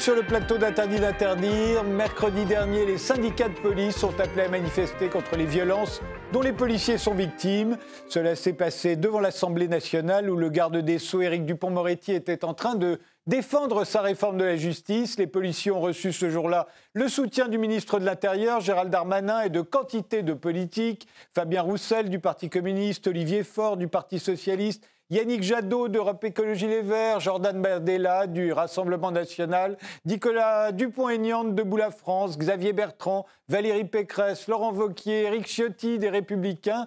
Sur le plateau d'Interdit d'interdire. Mercredi dernier, les syndicats de police sont appelés à manifester contre les violences dont les policiers sont victimes. Cela s'est passé devant l'Assemblée nationale où le garde des Sceaux, Éric Dupont-Moretti, était en train de défendre sa réforme de la justice. Les policiers ont reçu ce jour-là le soutien du ministre de l'Intérieur, Gérald Darmanin, et de quantité de politiques. Fabien Roussel du Parti communiste, Olivier Faure du Parti socialiste, Yannick Jadot d'Europe Écologie Les Verts, Jordan Bardella du Rassemblement National, Nicolas Dupont-Aignan de Boula France, Xavier Bertrand, Valérie Pécresse, Laurent Vauquier, Éric Ciotti des Républicains,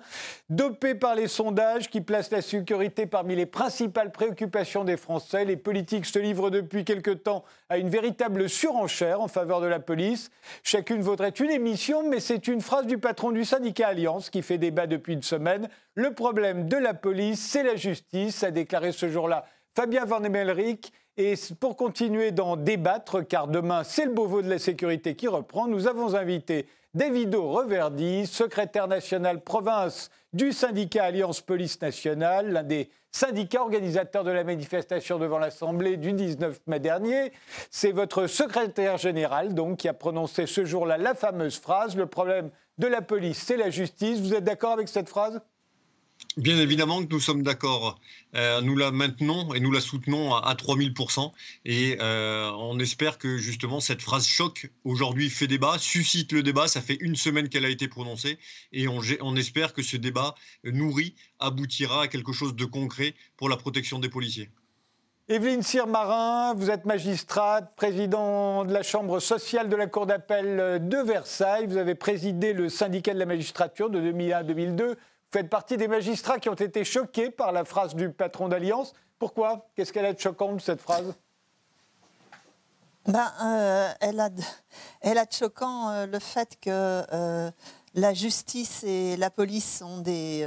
dopés par les sondages qui placent la sécurité parmi les principales préoccupations des Français. Les politiques se livrent depuis quelque temps à une véritable surenchère en faveur de la police. Chacune vaudrait une émission, mais c'est une phrase du patron du syndicat Alliance qui fait débat depuis une semaine. Le problème de la police, c'est la justice, a déclaré ce jour-là Fabien Van Emelric. Et pour continuer d'en débattre, car demain c'est le Beauvau de la sécurité qui reprend, nous avons invité Davido Reverdy, secrétaire national province du syndicat Alliance Police Nationale, l'un des syndicats organisateurs de la manifestation devant l'Assemblée du 19 mai dernier. C'est votre secrétaire général, donc, qui a prononcé ce jour-là la fameuse phrase Le problème de la police, c'est la justice. Vous êtes d'accord avec cette phrase? Bien évidemment que nous sommes d'accord. Euh, nous la maintenons et nous la soutenons à, 3000%. Et euh, on espère que justement cette phrase choc aujourd'hui fait débat, suscite le débat. Ça fait une semaine qu'elle a été prononcée. Et on, on espère que ce débat nourri aboutira à quelque chose de concret pour la protection des policiers. Evelyne Sirmarin, vous êtes magistrate, président de la Chambre sociale de la Cour d'appel de Versailles. Vous avez présidé le syndicat de la magistrature de 2001 à 2002 faites partie des magistrats qui ont été choqués par la phrase du patron d'Alliance. Pourquoi? Qu'est-ce qu'elle a de choquant, cette phrase? Ben, euh, elle, a de, de choquant euh, le fait que euh, la justice et la police sont des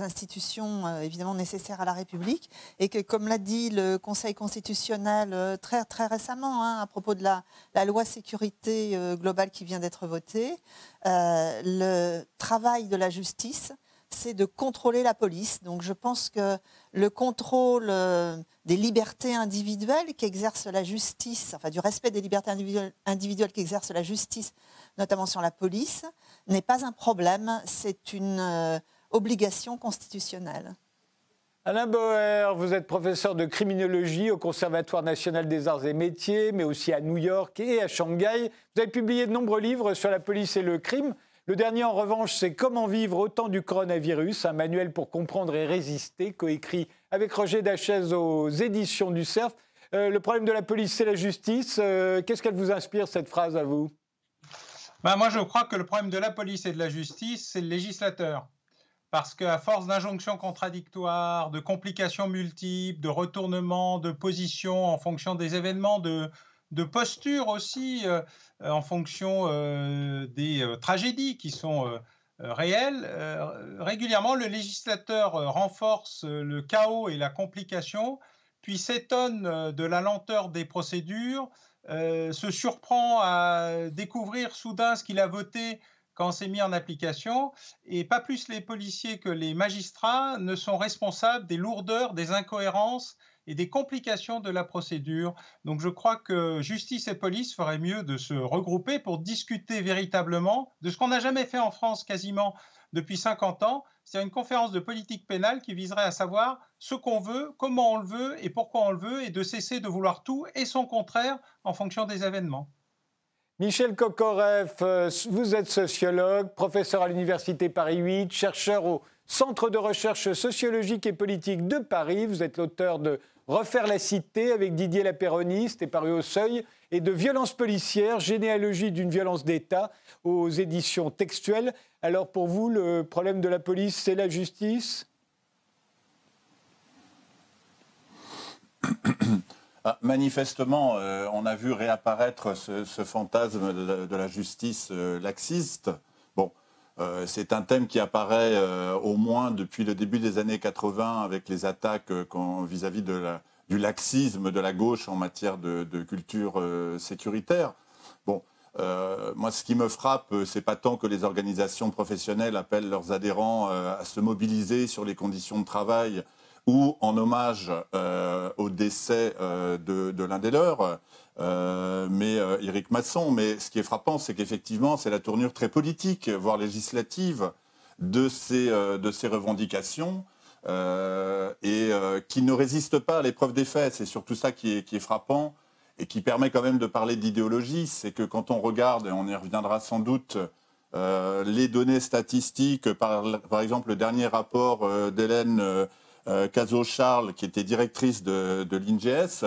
institutions évidemment nécessaires à la République et que, comme l'a dit le Conseil constitutionnel très, très récemment hein, à propos de la loi sécurité globale qui vient d'être votée, le travail de la justice c'est de contrôler la police. Donc je pense que le contrôle euh, des libertés individuelles qu'exerce la justice, enfin du respect des libertés individuelles, qu'exerce la justice, notamment sur la police, n'est pas un problème, c'est une euh, obligation constitutionnelle. Alain Boer, vous êtes professeur de criminologie au Conservatoire national des arts et métiers, mais aussi à New York et à Shanghai. Vous avez publié de nombreux livres sur la police et le crime. Le dernier, en revanche, c'est Comment vivre au temps du coronavirus, un manuel pour comprendre et résister, coécrit avec Roger Dachez aux éditions du CERF. Euh, le problème de la police, c'est la justice. Euh, qu'est-ce qu'elle vous inspire, cette phrase, à vous? Ben, Moi, je crois que le problème de la police et de la justice, c'est le législateur. Parce qu'à force d'injonctions contradictoires, de complications multiples, de retournements de position en fonction des événements, de, de posture aussi euh, en fonction euh, des euh, tragédies qui sont réelles. régulièrement, le législateur renforce le chaos et la complication, puis s'étonne de la lenteur des procédures, se surprend à découvrir soudain ce qu'il a voté quand c'est mis en application, et pas plus les policiers que les magistrats ne sont responsables des lourdeurs, des incohérences et des complications de la procédure. Donc je crois que justice et police feraient mieux de se regrouper pour discuter véritablement de ce qu'on n'a jamais fait en France quasiment depuis 50 ans, c'est une conférence de politique pénale qui viserait à savoir ce qu'on veut, comment on le veut et pourquoi on le veut, et de cesser de vouloir tout et son contraire en fonction des événements. Michel Kokoreff, euh, vous êtes sociologue, professeur à l'Université Paris 8, chercheur au Centre de recherche sociologique et politique de Paris. Vous êtes l'auteur de Refaire la cité avec Didier Lapéroniste est paru au seuil et de Violence policière, généalogie d'une violence d'État aux éditions textuelles. Alors pour vous, le problème de la police, c'est la justice? Ah, Manifestement, euh, on a vu réapparaître ce, fantasme de, la justice euh, laxiste. Euh, c'est un thème qui apparaît euh, au moins depuis le début des années 80 avec les attaques euh, vis-à-vis du laxisme de la gauche en matière de, culture sécuritaire. Bon, moi, ce qui me frappe, c'est pas tant que les organisations professionnelles appellent leurs adhérents à se mobiliser sur les conditions de travail ou en hommage au décès de, l'un des leurs, mais Éric Masson. Mais ce qui est frappant, c'est qu'effectivement, c'est la tournure très politique, voire législative, de ces, revendications. et qui ne résiste pas à l'épreuve des faits. C'est surtout ça qui est, frappant et qui permet quand même de parler d'idéologie, c'est que quand on regarde, et on y reviendra sans doute, euh, les données statistiques, par, exemple le dernier rapport euh, d'Hélène euh, Cazot-Charles, qui était directrice de, l'INGS,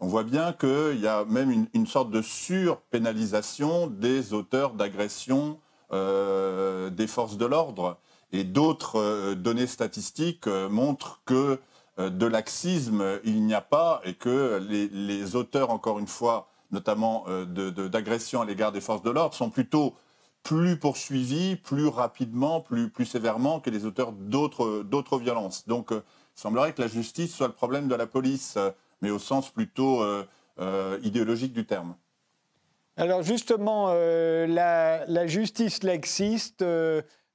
on voit bien qu'il y a même une, sorte de surpénalisation des auteurs d'agressions des forces de l'ordre. Et d'autres données statistiques montrent que euh, de laxisme, il n'y a pas et que les, auteurs, encore une fois, notamment euh, d'agressions à l'égard des forces de l'ordre, sont plutôt plus poursuivis, plus rapidement, plus, plus sévèrement que les auteurs d'autres violences. Donc, euh, il semblerait que la justice soit le problème de la police, mais au sens plutôt idéologique du terme. Alors justement, la, la, justice laxiste,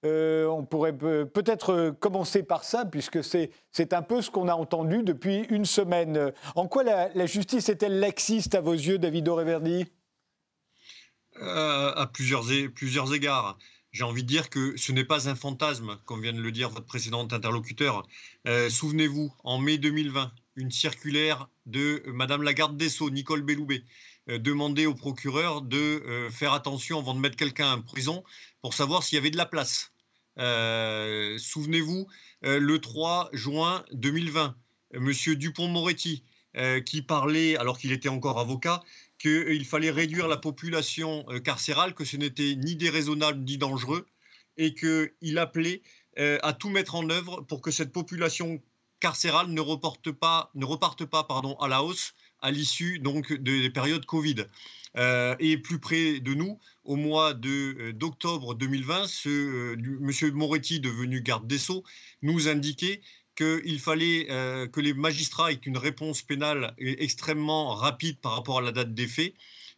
euh, on pourrait peut-être commencer par ça, puisque c'est un peu ce qu'on a entendu depuis une semaine. En quoi la, justice est-elle laxiste à vos yeux, David Aureverdi euh, À plusieurs, égards. J'ai envie de dire que ce n'est pas un fantasme, comme vient de le dire votre précédent interlocuteur. Euh, souvenez-vous, en mai 2020, une circulaire de Madame la garde des Sceaux, Nicole Belloubet, demandait au procureur de faire attention avant de mettre quelqu'un en prison pour savoir s'il y avait de la place. Euh, souvenez-vous, euh, le 3 juin 2020, Monsieur Dupont-Moretti, euh, qui parlait, alors qu'il était encore avocat, qu'il fallait réduire la population carcérale, que ce n'était ni déraisonnable ni dangereux, et qu'il appelait à tout mettre en œuvre pour que cette population carcérale ne, reporte pas, reparte pas pardon, à la hausse à l'issue des périodes Covid. Euh, et plus près de nous, au mois euh, d'octobre 2020, ce, euh, M. Moretti, devenu garde des Sceaux, nous indiquait qu'il fallait que les magistrats aient une réponse pénale extrêmement rapide par rapport à la date des faits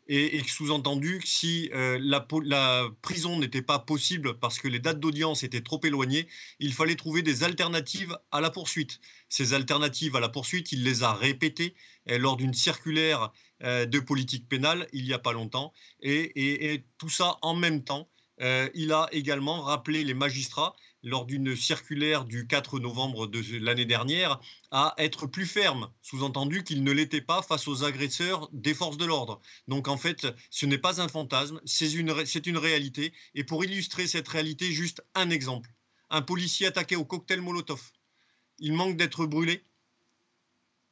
et, sous-entendu si la, la, prison n'était pas possible parce que les dates d'audience étaient trop éloignées, il fallait trouver des alternatives à la poursuite. Ces alternatives à la poursuite, il les a répétées lors d'une circulaire euh, de politique pénale il n'y a pas longtemps. Et, tout ça en même temps, euh, il a également rappelé les magistrats lors d'une circulaire du 4 novembre de l'année dernière à être plus ferme, sous-entendu qu'il ne l'était pas face aux agresseurs des forces de l'ordre. Donc en fait, ce n'est pas un fantasme, c'est une, une réalité. Et pour illustrer cette réalité, juste un exemple. Un policier attaqué au cocktail Molotov. Il manque d'être brûlé.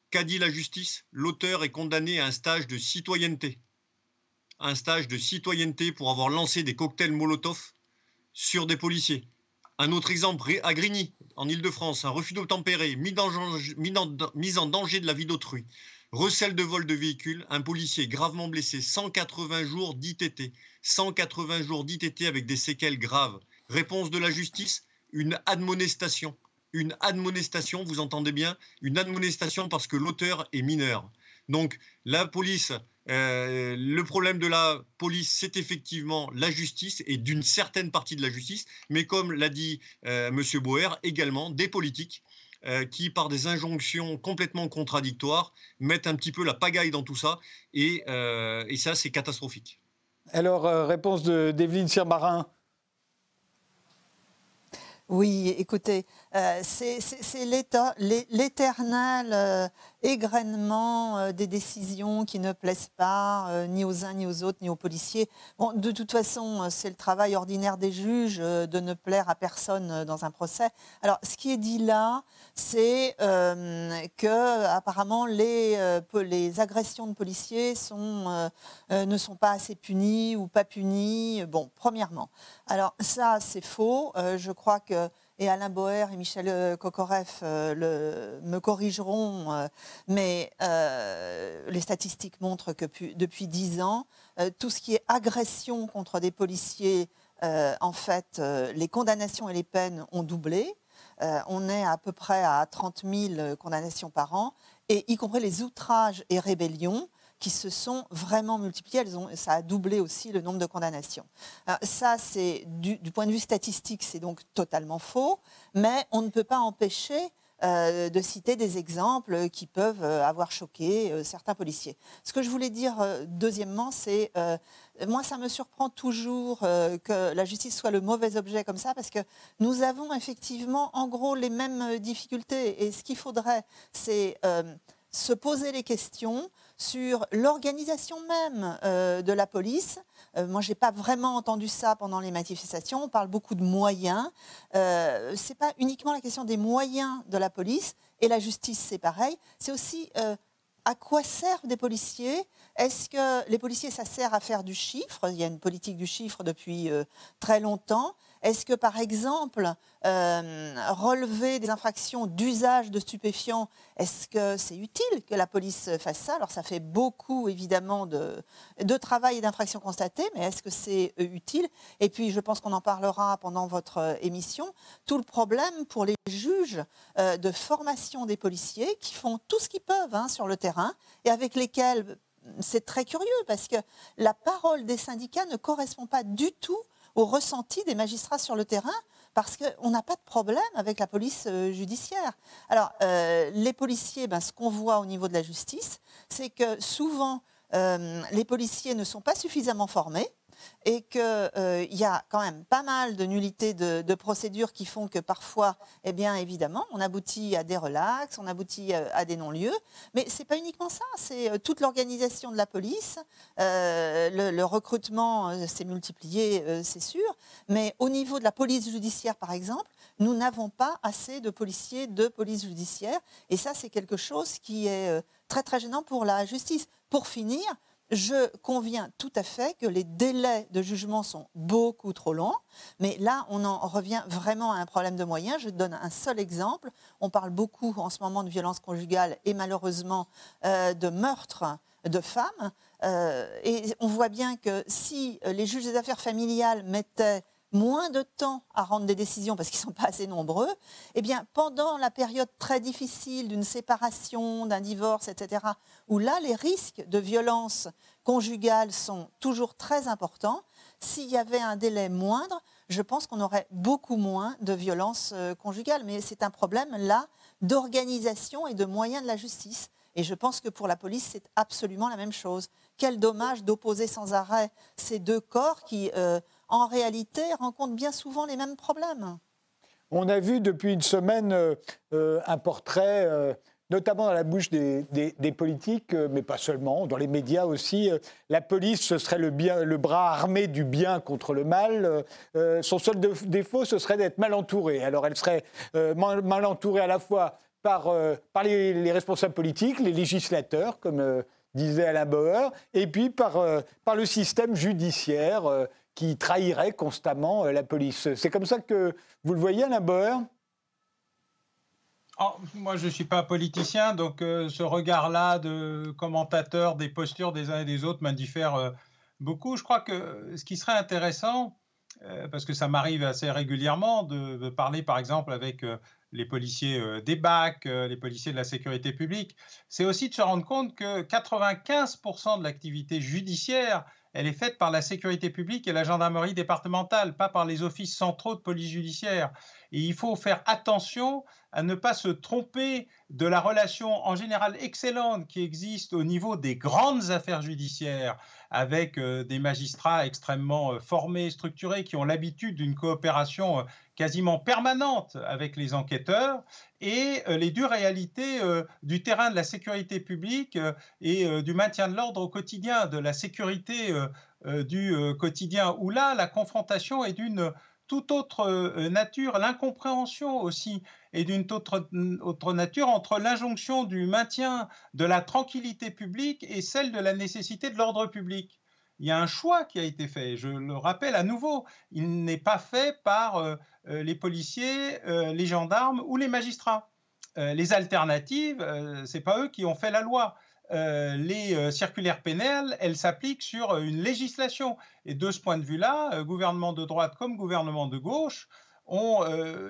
Qu'a dit la justice? L'auteur est condamné à un stage de citoyenneté. Un stage de citoyenneté pour avoir lancé des cocktails Molotov sur des policiers. Un autre exemple, à Grigny, en Ile-de-France, un refus d'obtempérer, mise en danger de la vie d'autrui. Recel de vol de véhicule, un policier gravement blessé, 180 jours d'ITT. 180 jours d'ITT avec des séquelles graves. Réponse de la justice, une admonestation une admonestation, vous entendez bien, une admonestation parce que l'auteur est mineur. Donc la police, euh, le problème de la police, c'est effectivement la justice et d'une certaine partie de la justice, mais comme l'a dit euh, M. Boer, également des politiques euh, qui, par des injonctions complètement contradictoires, mettent un petit peu la pagaille dans tout ça, et, et ça, c'est catastrophique. Alors, réponse d'Evelyne Sirmarin. Oui, écoutez, euh, c'est l'éternel euh, égrainement euh, des décisions qui ne plaisent pas ni aux uns ni aux autres ni aux policiers. Bon, de toute façon, c'est le travail ordinaire des juges de ne plaire à personne dans un procès. Alors, ce qui est dit là, c'est que apparemment les, les agressions de policiers sont, ne sont pas assez punies ou pas punies. Bon, premièrement. Alors ça, c'est faux. je crois que et Alain Boer et Michel euh, Kokoreff euh, me corrigeront, euh, mais les statistiques montrent que depuis dix ans, tout ce qui est agression contre des policiers, en fait, les condamnations et les peines ont doublé. on est à peu près à 30 000 condamnations par an, et y compris les outrages et rébellions qui se sont vraiment multipliées. Ça a doublé aussi le nombre de condamnations. ça, c'est du, point de vue statistique, c'est donc totalement faux, mais on ne peut pas empêcher de citer des exemples qui peuvent avoir choqué certains policiers. Ce que je voulais dire deuxièmement, c'est moi, ça me surprend toujours que la justice soit le mauvais objet comme ça, parce que nous avons effectivement, en gros, les mêmes difficultés. Et ce qu'il faudrait, c'est se poser les questions sur l'organisation même euh, de la police. Euh, moi, je n'ai pas vraiment entendu ça pendant les manifestations. On parle beaucoup de moyens. Euh, Ce n'est pas uniquement la question des moyens de la police, et la justice, c'est pareil. C'est aussi à quoi servent des policiers? Est-ce que les policiers, ça sert à faire du chiffre? Il y a une politique du chiffre depuis très longtemps. Est-ce que, par exemple, euh, relever des infractions d'usage de stupéfiants, est-ce que c'est utile que la police fasse ça? Alors, ça fait beaucoup, évidemment, de, travail et d'infractions constatées, mais est-ce que c'est euh, utile? Et puis, je pense qu'on en parlera pendant votre euh, émission, tout le problème pour les juges de formation des policiers qui font tout ce qu'ils peuvent hein, sur le terrain et avec lesquels c'est très curieux parce que la parole des syndicats ne correspond pas du tout au ressenti des magistrats sur le terrain parce qu'on n'a pas de problème avec la police euh, judiciaire. Alors, euh, les policiers, ben, ce qu'on voit au niveau de la justice, c'est que souvent, euh, les policiers ne sont pas suffisamment formés et qu'il euh, y a quand même pas mal de nullités de, procédures qui font que parfois, eh bien évidemment, on aboutit à des relax, on aboutit euh, à, des non-lieux, mais ce n'est pas uniquement ça, c'est euh, toute l'organisation de la police, le, recrutement s'est multiplié, c'est sûr, mais au niveau de la police judiciaire, par exemple, nous n'avons pas assez de policiers de police judiciaire, et ça, c'est quelque chose qui est très très gênant pour la justice. Pour finir, je conviens tout à fait que les délais de jugement sont beaucoup trop longs, mais là, on en revient vraiment à un problème de moyens. Je donne un seul exemple. On parle beaucoup en ce moment de violence conjugale et malheureusement euh, de meurtre de femmes. Euh, et on voit bien que si les juges des affaires familiales mettaient moins de temps à rendre des décisions parce qu'ils ne sont pas assez nombreux, eh bien, pendant la période très difficile d'une séparation, d'un divorce, etc., où là, les risques de violence conjugale sont toujours très importants, s'il y avait un délai moindre, je pense qu'on aurait beaucoup moins de violences euh, conjugales. Mais c'est un problème, là, d'organisation et de moyens de la justice. Et je pense que pour la police, c'est absolument la même chose. Quel dommage d'opposer sans arrêt ces deux corps qui... Euh, en réalité, rencontrent bien souvent les mêmes problèmes. On a vu depuis une semaine euh, euh, un portrait, euh, notamment dans la bouche des, politiques, mais pas seulement, dans les médias aussi. la police, ce serait le, bras armé du bien contre le mal. son seul défaut, ce serait d'être mal entourée. Alors elle serait mal, entourée à la fois par, les, responsables politiques, les législateurs, comme disait Alain Bauer, et puis par le système judiciaire qui trahirait constamment euh, la police. C'est comme ça que vous le voyez, Alain oh, moi, je ne suis pas politicien, donc euh, ce regard-là de commentateur des postures des uns et des autres m'indiffère euh, beaucoup. Je crois que ce qui serait intéressant, parce que ça m'arrive assez régulièrement de, parler, par exemple, avec les policiers des BAC, les policiers de la sécurité publique, c'est aussi de se rendre compte que 95% de l'activité judiciaire elle est faite par la sécurité publique et la gendarmerie départementale, pas par les offices centraux de police judiciaire. Et il faut faire attention à ne pas se tromper de la relation en général excellente qui existe au niveau des grandes affaires judiciaires avec euh, des magistrats extrêmement euh, formés, structurés, qui ont l'habitude d'une coopération euh, quasiment permanente avec les enquêteurs et les dures réalités du terrain de la sécurité publique et du maintien de l'ordre au quotidien, de la sécurité du quotidien, où là, la confrontation est d'une toute autre euh, nature, l'incompréhension aussi est d'une autre, autre, nature entre l'injonction du maintien de la tranquillité publique et celle de la nécessité de l'ordre public. Il y a un choix qui a été fait, je le rappelle à nouveau, il n'est pas fait par euh, euh, les policiers, les gendarmes ou les magistrats. les alternatives, ce n'est pas eux qui ont fait la loi. Euh, les euh, circulaires pénales, elles s'appliquent sur euh, une législation. Et de ce point de vue-là, gouvernement de droite comme gouvernement de gauche ont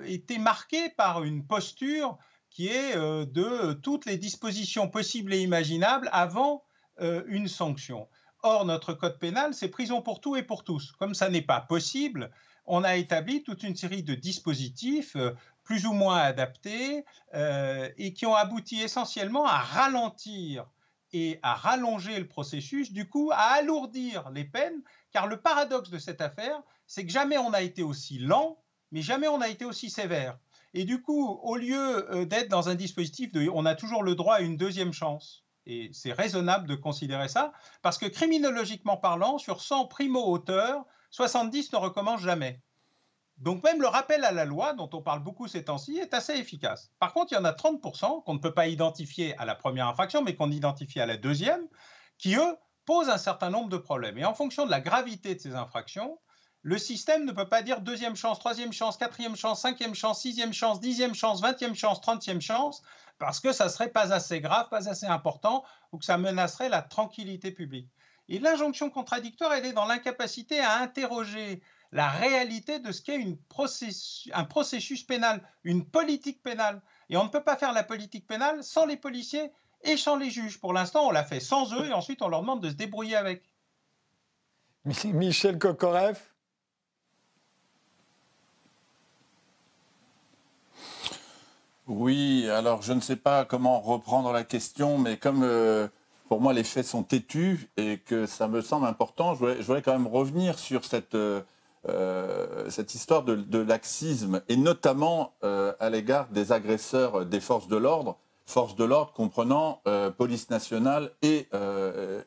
été marqués par une posture qui est de toutes les dispositions possibles et imaginables avant une sanction. Or, notre code pénal, c'est prison pour tout et pour tous. Comme ça n'est pas possible, on a établi toute une série de dispositifs plus ou moins adaptés et qui ont abouti essentiellement à ralentir et à rallonger le processus, du coup à alourdir les peines, car le paradoxe de cette affaire, c'est que jamais on n'a été aussi lent, mais jamais on n'a été aussi sévère. Et du coup, au lieu euh, d'être dans un dispositif de on a toujours le droit à une deuxième chance, et c'est raisonnable de considérer ça, parce que criminologiquement parlant, sur 100 primo-auteurs, 70 ne recommencent jamais. Donc même le rappel à la loi, dont on parle beaucoup ces temps-ci, est assez efficace. Par contre, il y en a 30% qu'on ne peut pas identifier à la première infraction, mais qu'on identifie à la deuxième, qui, eux, posent un certain nombre de problèmes. Et en fonction de la gravité de ces infractions, le système ne peut pas dire deuxième chance, troisième chance, quatrième chance, cinquième chance, sixième chance, dixième chance, vingtième chance, trentième chance, parce que ça serait pas assez grave, pas assez important, ou que ça menacerait la tranquillité publique. Et l'injonction contradictoire, elle est dans l'incapacité à interroger la réalité de ce qu'est un processus pénal, une politique pénale. Et on ne peut pas faire la politique pénale sans les policiers et sans les juges. Pour l'instant, on l'a fait sans eux et ensuite on leur demande de se débrouiller avec. Michel Kokorev Oui, alors je ne sais pas comment reprendre la question, mais comme euh, pour moi les faits sont têtus et que ça me semble important, je voudrais, quand même revenir sur cette, euh, euh, cette histoire de, laxisme et notamment à l'égard des agresseurs des forces de l'ordre, forces de l'ordre comprenant police nationale et,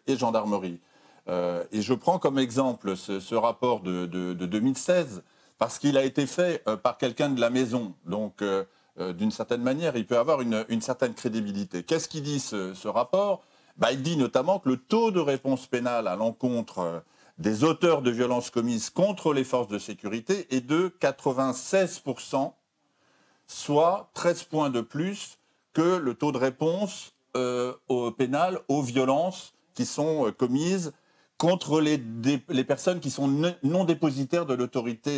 gendarmerie. et je prends comme exemple ce, rapport de, de, 2016 parce qu'il a été fait par quelqu'un de la maison. Donc euh, d'une certaine manière, il peut avoir une, certaine crédibilité. Qu'est-ce qu'il dit ce, rapport? Bah, Il dit notamment que le taux de réponse pénale à l'encontre euh, des auteurs de violences commises contre les forces de sécurité est de 96%, soit 13 points de plus que le taux de réponse euh, au pénal aux violences qui sont commises contre les, personnes qui sont non dépositaires de l'autorité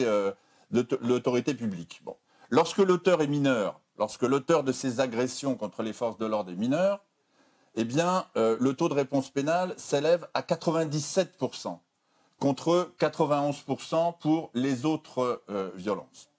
publique. Lorsque l'auteur est mineur, lorsque l'auteur de ces agressions contre les forces de l'ordre est mineur, eh bien, euh, le taux de réponse pénale s'élève à 97% contre 91% pour les autres euh, violences.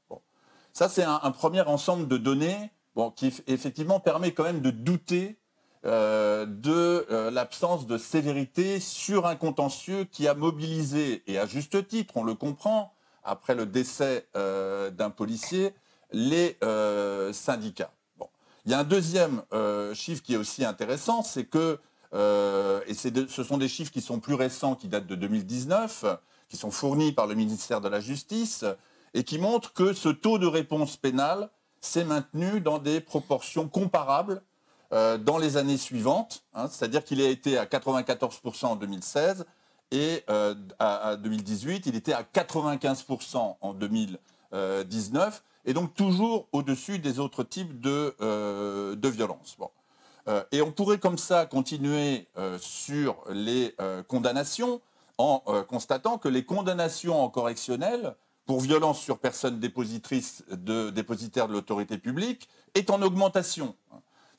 Ça, c'est un, premier ensemble de données qui effectivement permet quand même de douter euh, de l'absence de sévérité sur un contentieux qui a mobilisé, et à juste titre, on le comprend, après le décès d'un policier, les euh, syndicats. Bon. Il y a un deuxième euh, chiffre qui est aussi intéressant, c'est que, euh, et ce sont des chiffres qui sont plus récents, qui datent de 2019, qui sont fournis par le ministère de la Justice, et qui montrent que ce taux de réponse pénale s'est maintenu dans des proportions comparables dans les années suivantes, hein. c'est-à-dire qu'il a été à 94% en 2016 et à, 2018, il était à 95% en 2019 et donc toujours au-dessus des autres types de, euh, violences. Euh, et on pourrait comme ça continuer euh, sur les condamnations en constatant que les condamnations en correctionnel pour violence sur personne dépositrice de, dépositaire de l'autorité publique est en augmentation.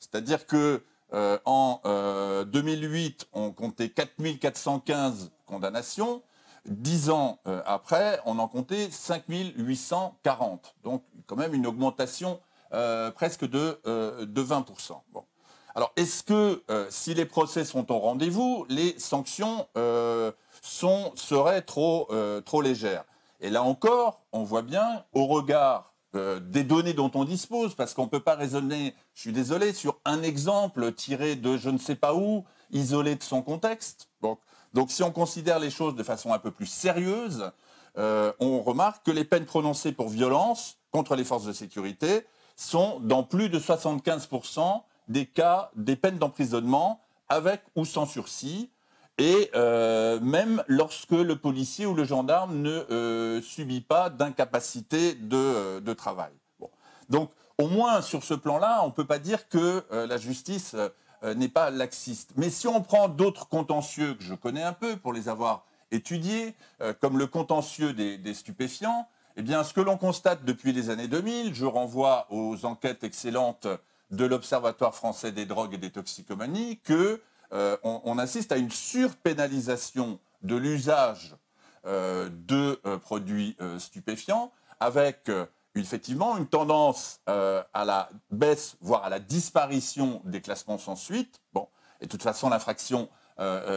C'est-à-dire que en 2008, on comptait 4415 condamnations. Dix ans euh, après, on en comptait 5840. Donc, quand même une augmentation euh, presque de, 20%. Euh, Alors, est-ce que si les procès sont au rendez-vous, les sanctions seraient trop, trop légères? Et là encore, on voit bien, au regard des données dont on dispose, parce qu'on ne peut pas raisonner, je suis désolé, sur un exemple tiré de je ne sais pas où, isolé de son contexte. Donc si on considère les choses de façon un peu plus sérieuse, euh, on remarque que les peines prononcées pour violence contre les forces de sécurité sont dans plus de 75% des cas des peines d'emprisonnement avec ou sans sursis, et euh, même lorsque le policier ou le gendarme ne euh, subit pas d'incapacité de, travail. Donc au moins sur ce plan-là, on ne peut pas dire que la justice euh, n'est pas laxiste. Mais si on prend d'autres contentieux que je connais un peu pour les avoir étudiés, euh, comme le contentieux des, stupéfiants, eh bien, ce que l'on constate depuis les années 2000, je renvoie aux enquêtes excellentes de l'Observatoire français des drogues et des toxicomanies, que euh, on, assiste à une surpénalisation de l'usage de produits stupéfiants, avec effectivement une tendance à la baisse, voire à la disparition des classements sans suite. Bon, et de toute façon, l'infraction,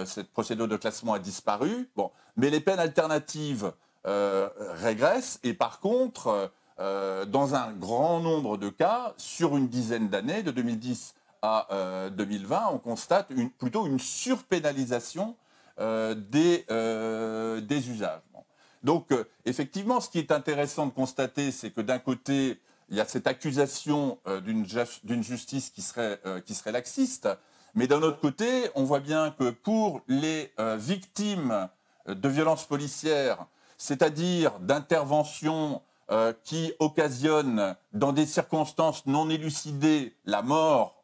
cette procédure de classement a disparu. Bon, mais les peines alternatives régressent et par contre, dans un grand nombre de cas, sur une dizaine d'années, de 2010 à 2020, euh, on constate plutôt une surpénalisation euh, euh, des usages. Donc, effectivement, ce qui est intéressant de constater, c'est que d'un côté, il y a cette accusation d'une justice qui serait, qui serait laxiste, mais d'un autre côté, on voit bien que pour les victimes de violences policières, c'est-à-dire d'interventions qui occasionnent, dans des circonstances non élucidées, la mort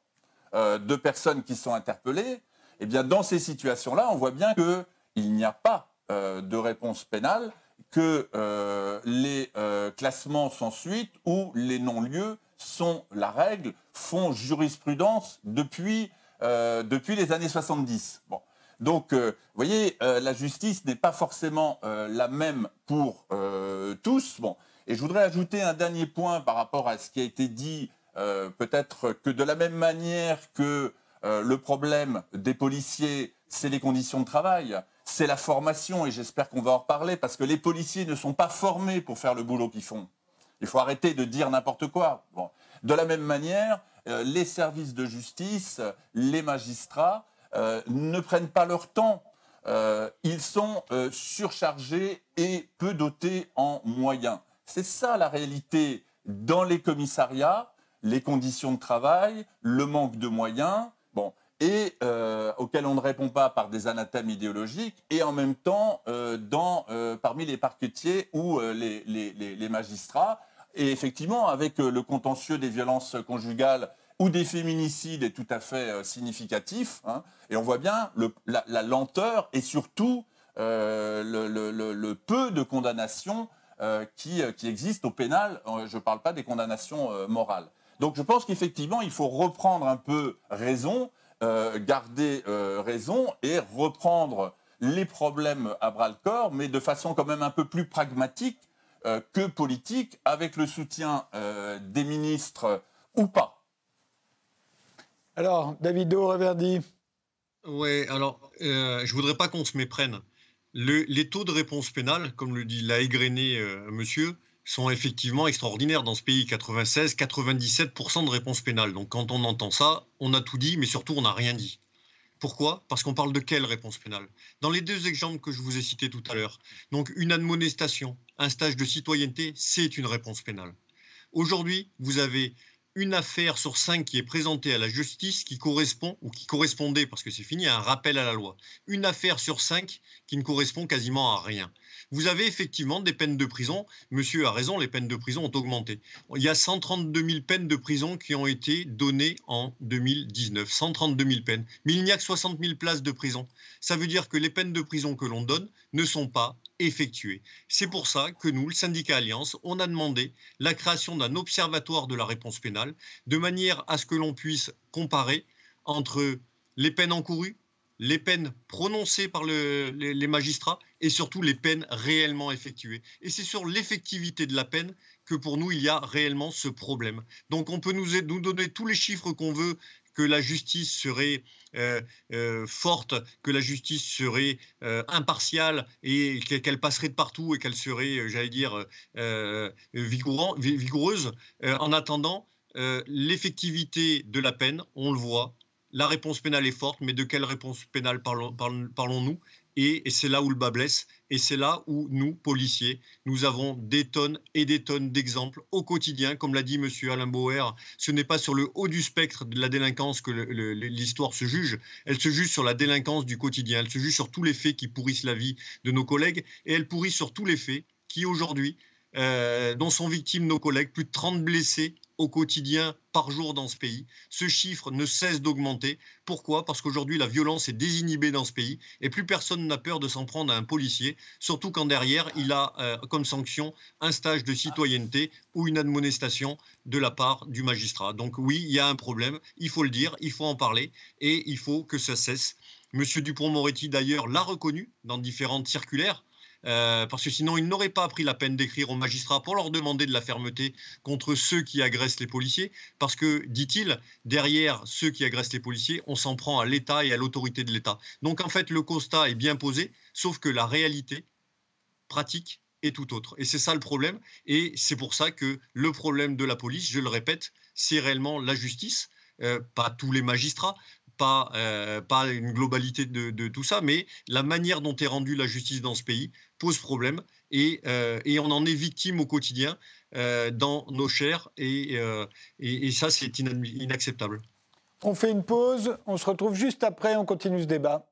euh, de personnes qui sont interpellées, eh bien, dans ces situations-là, on voit bien qu'il n'y a pas euh, de réponse pénale, que euh, les classements sans suite ou les non-lieux sont la règle, font jurisprudence depuis, depuis les années 70. Bon. Donc, vous voyez, la justice n'est pas forcément la même pour tous. Bon. Et je voudrais ajouter un dernier point par rapport à ce qui a été dit euh, peut-être que de la même manière que euh, le problème des policiers, c'est les conditions de travail, c'est la formation, et j'espère qu'on va en reparler, parce que les policiers ne sont pas formés pour faire le boulot qu'ils font. Il faut arrêter de dire n'importe quoi. De la même manière, euh, les services de justice, les magistrats, ne prennent pas leur temps. ils sont surchargés et peu dotés en moyens. C'est ça la réalité dans les commissariats les conditions de travail, le manque de moyens, et euh, on ne répond pas par des anathèmes idéologiques, et en même temps euh, dans, euh, parmi les parquetiers ou les, magistrats. Et effectivement, avec le contentieux des violences conjugales ou des féminicides est tout à fait significatif. Hein, et on voit bien la, lenteur et surtout le, peu de condamnations qui, qui existent au pénal. Je ne parle pas des condamnations morales. Donc je pense qu'effectivement, il faut reprendre un peu raison, euh, garder euh, raison et reprendre les problèmes à bras le corps, mais de façon quand même un peu plus pragmatique euh, que politique, avec le soutien des ministres ou pas. Alors, Davido Reverdi. Oui, alors, je ne voudrais pas qu'on se méprenne. les taux de réponse pénale, comme le dit l'a égrené monsieur, sont effectivement extraordinaires dans ce pays. 96, 97% de réponses pénales. Donc quand on entend ça, on a tout dit, mais surtout on n'a rien dit. Pourquoi? Parce qu'on parle de quelle réponse pénale Dans les deux exemples que je vous ai cités tout à l'heure, donc une admonestation, un stage de citoyenneté, c'est une réponse pénale. Aujourd'hui, vous avez une affaire sur cinq qui est présentée à la justice qui correspond, ou qui correspondait, parce que c'est fini, à un rappel à la loi. Une affaire sur cinq qui ne correspond quasiment à rien. Vous avez effectivement des peines de prison. Monsieur a raison, les peines de prison ont augmenté. Il y a 132 000 peines de prison qui ont été données en 2019. 132 000 peines. Mais il n'y a que 60 000 places de prison. Ça veut dire que les peines de prison que l'on donne ne sont pas effectuées. C'est pour ça que nous, le syndicat Alliance, on a demandé la création d'un observatoire de la réponse pénale, de manière à ce que l'on puisse comparer entre les peines encourues, les peines prononcées par les, magistrats et surtout les peines réellement effectuées. Et c'est sur l'effectivité de la peine que pour nous, il y a réellement ce problème. Donc on peut nous, donner tous les chiffres qu'on veut, que la justice serait euh, euh, forte, que la justice serait euh, impartiale et qu'elle passerait de partout et qu'elle serait, j'allais dire, vigoureuse. en attendant, l'effectivité de la peine, on le voit, la réponse pénale est forte, mais de quelle réponse pénale parlons-nous? Et, c'est là où le bas blesse, et c'est là où nous, policiers, nous avons des tonnes et des tonnes d'exemples au quotidien. Comme l'a dit M. Alain Bauer, ce n'est pas sur le haut du spectre de la délinquance que l'histoire se juge, elle se juge sur la délinquance du quotidien, elle se juge sur tous les faits qui pourrissent la vie de nos collègues, et elle pourrit sur tous les faits qui aujourd'hui euh, dont sont victimes nos collègues, plus de 30 blessés au quotidien par jour dans ce pays. Ce chiffre ne cesse d'augmenter. Pourquoi? Parce qu'aujourd'hui, la violence est désinhibée dans ce pays et plus personne n'a peur de s'en prendre à un policier, surtout quand derrière, il a euh, comme sanction un stage de citoyenneté ou une admonestation de la part du magistrat. Donc oui, il y a un problème, il faut le dire, il faut en parler et il faut que ça cesse. Monsieur Dupont-Moretti, d'ailleurs, l'a reconnu dans différentes circulaires euh, parce que sinon, il n'aurait pas pris la peine d'écrire aux magistrats pour leur demander de la fermeté contre ceux qui agressent les policiers, parce que, dit-il, derrière ceux qui agressent les policiers, on s'en prend à l'État et à l'autorité de l'État. Donc en fait, le constat est bien posé, sauf que la réalité pratique est tout autre. Et c'est ça le problème, et c'est pour ça que le problème de la police, je le répète, c'est réellement la justice. Euh, pas tous les magistrats, pas, euh, pas une globalité de, tout ça, mais la manière dont est rendue la justice dans ce pays pose problème et, euh, et on en est victime au quotidien dans nos chairs et, et, ça c'est inacceptable. On fait une pause, on se retrouve juste après, on continue ce débat.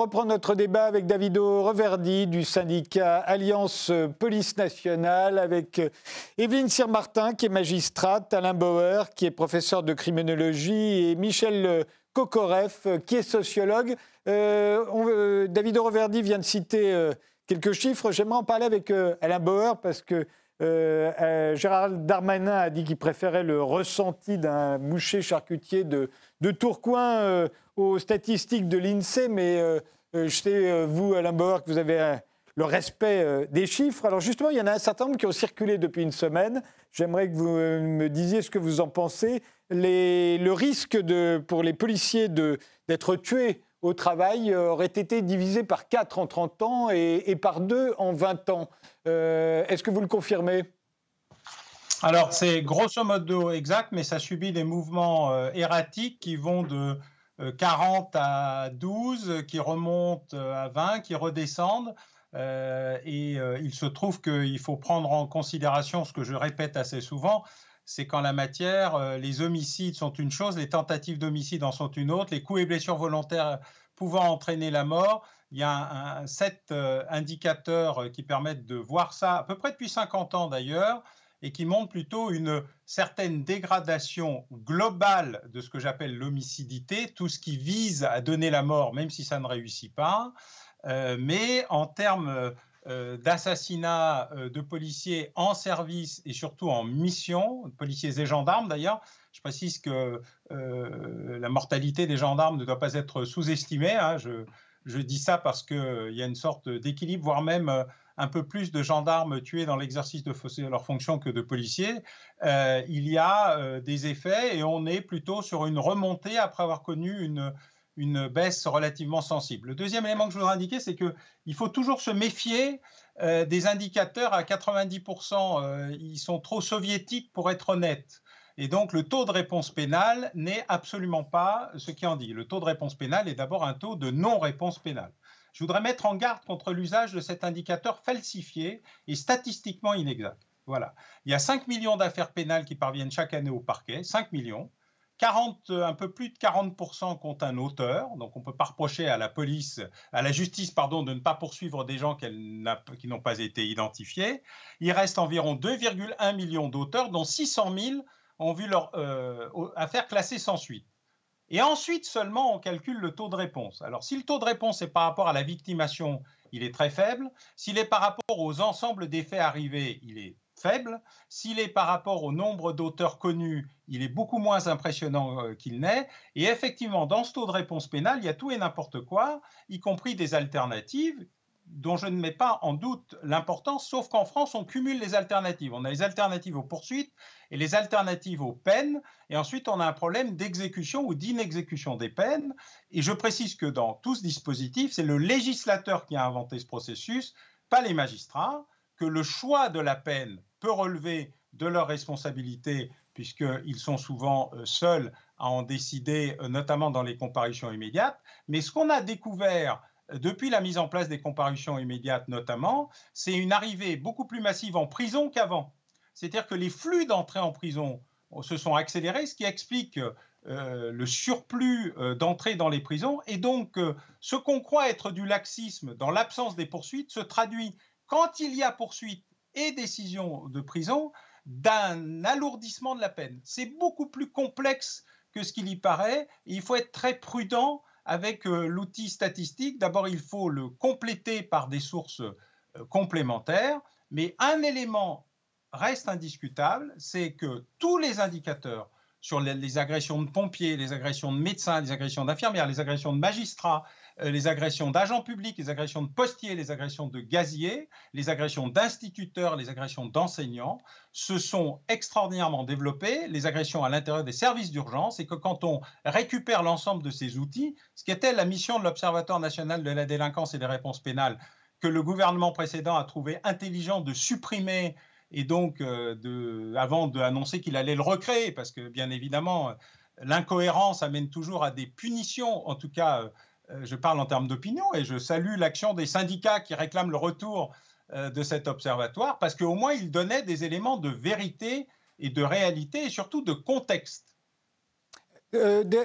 Reprend notre débat avec Davido Reverdi du syndicat Alliance Police Nationale, avec Evelyne Sir-Martin qui est magistrate, Alain Bauer qui est professeur de criminologie et Michel Kokoreff qui est sociologue. Euh, euh, Davido Reverdi vient de citer euh, quelques chiffres. J'aimerais en parler avec Alain Bauer parce que Gérard Darmanin a dit qu'il préférait le ressenti d'un boucher charcutier de, de Tourcoing aux statistiques de l'INSEE, mais euh, euh, je sais, euh, vous, Alain Bauer, que vous avez le respect des chiffres. Alors justement, il y en a un certain nombre qui ont circulé depuis une semaine. J'aimerais que vous me disiez ce que vous en pensez. le risque de, pour les policiers d'être tués au travail aurait été divisé par 4 en 30 ans et, par 2 en 20 ans. Est-ce que vous le confirmez? Alors, c'est grosso modo exact, mais ça subit des mouvements erratiques qui vont de 40 euh, à 12, qui remontent euh, à 20, qui redescendent. Euh, et il se trouve qu'il faut prendre en considération ce que je répète assez souvent, c'est qu'en la matière, les homicides sont une chose, les tentatives d'homicide en sont une autre, les coups et blessures volontaires pouvant entraîner la mort. Il y a sept indicateurs qui permettent de voir ça, à peu près depuis 50 ans d'ailleurs et qui montre plutôt une certaine dégradation globale de ce que j'appelle l'homicidité, tout ce qui vise à donner la mort, même si ça ne réussit pas. Euh, mais en termes euh, d'assassinat euh, de policiers en service et surtout en mission, policiers et gendarmes d'ailleurs, je précise que la mortalité des gendarmes ne doit pas être sous-estimée. Hein. je, je, dis ça parce qu'il y a une sorte d'équilibre, voire même un peu plus de gendarmes tués dans l'exercice de leur fonction que de policiers, euh, il y a euh, des effets et on est plutôt sur une remontée après avoir connu une, baisse relativement sensible. Le deuxième élément que je voudrais indiquer, c'est qu'il faut toujours se méfier euh, des indicateurs à 90%. ils sont trop soviétiques pour être honnêtes. Et donc, le taux de réponse pénale n'est absolument pas ce qui en dit. Le taux de réponse pénale est d'abord un taux de non-réponse pénale. Je voudrais mettre en garde contre l'usage de cet indicateur falsifié et statistiquement inexact. Voilà. Il y a 5 millions d'affaires pénales qui parviennent chaque année au parquet, 5 millions. 40, un peu plus de 40% compte un auteur, donc on ne peut pas reprocher à la police, à la justice, pardon, de ne pas poursuivre des gens qui n'ont pas été identifiés. Il reste environ 2,1 millions d'auteurs, dont 600 000 ont vu leur euh, affaire classée sans suite. Et ensuite seulement, on calcule le taux de réponse. Alors, si le taux de réponse est par rapport à la victimation, il est très faible. S'il est par rapport aux ensembles des arrivés, il est faible. S'il est par rapport au nombre d'auteurs connus, il est beaucoup moins impressionnant euh, qu'il n'est. Et effectivement, dans ce taux de réponse pénale, il y a tout et n'importe quoi, y compris des alternatives dont je ne mets pas en doute l'importance, sauf qu'en France, on cumule les alternatives. On a les alternatives aux poursuites et les alternatives aux peines, et ensuite on a un problème d'exécution ou d'inexécution des peines. Et je précise que dans tout ce dispositif, c'est le législateur qui a inventé ce processus, pas les magistrats, que le choix de la peine peut relever de leur responsabilité, puisqu'ils sont souvent euh, seuls à en décider, euh, notamment dans les comparutions immédiates. Mais ce qu'on a découvert depuis la mise en place des comparutions immédiates notamment, c'est une arrivée beaucoup plus massive en prison qu'avant. C'est-à-dire que les flux d'entrée en prison se sont accélérés, ce qui explique euh, le surplus euh, d'entrée dans les prisons. Et donc, euh, ce qu'on croit être du laxisme dans l'absence des poursuites se traduit, quand il y a poursuite et décision de prison, d'un alourdissement de la peine. C'est beaucoup plus complexe que ce qu'il y paraît. Il faut être très prudent avec l'outil statistique. D'abord, il faut le compléter par des sources complémentaires. Mais un élément reste indiscutable, c'est que tous les indicateurs sur les, agressions de pompiers, les agressions de médecins, les agressions d'infirmières, les agressions de magistrats, euh, les agressions d'agents publics, les agressions de postiers, les agressions de gaziers, les agressions d'instituteurs, les agressions d'enseignants, se sont extraordinairement développées, les agressions à l'intérieur des services d'urgence, et que quand on récupère l'ensemble de ces outils, ce qui était la mission de l'Observatoire national de la délinquance et des réponses pénales, que le gouvernement précédent a trouvé intelligent de supprimer et donc euh, de, avant d'annoncer qu'il allait le recréer, parce que bien évidemment, l'incohérence amène toujours à des punitions, en tout cas, euh, je parle en termes d'opinion, et je salue l'action des syndicats qui réclament le retour euh, de cet observatoire, parce qu'au moins il donnait des éléments de vérité et de réalité, et surtout de contexte.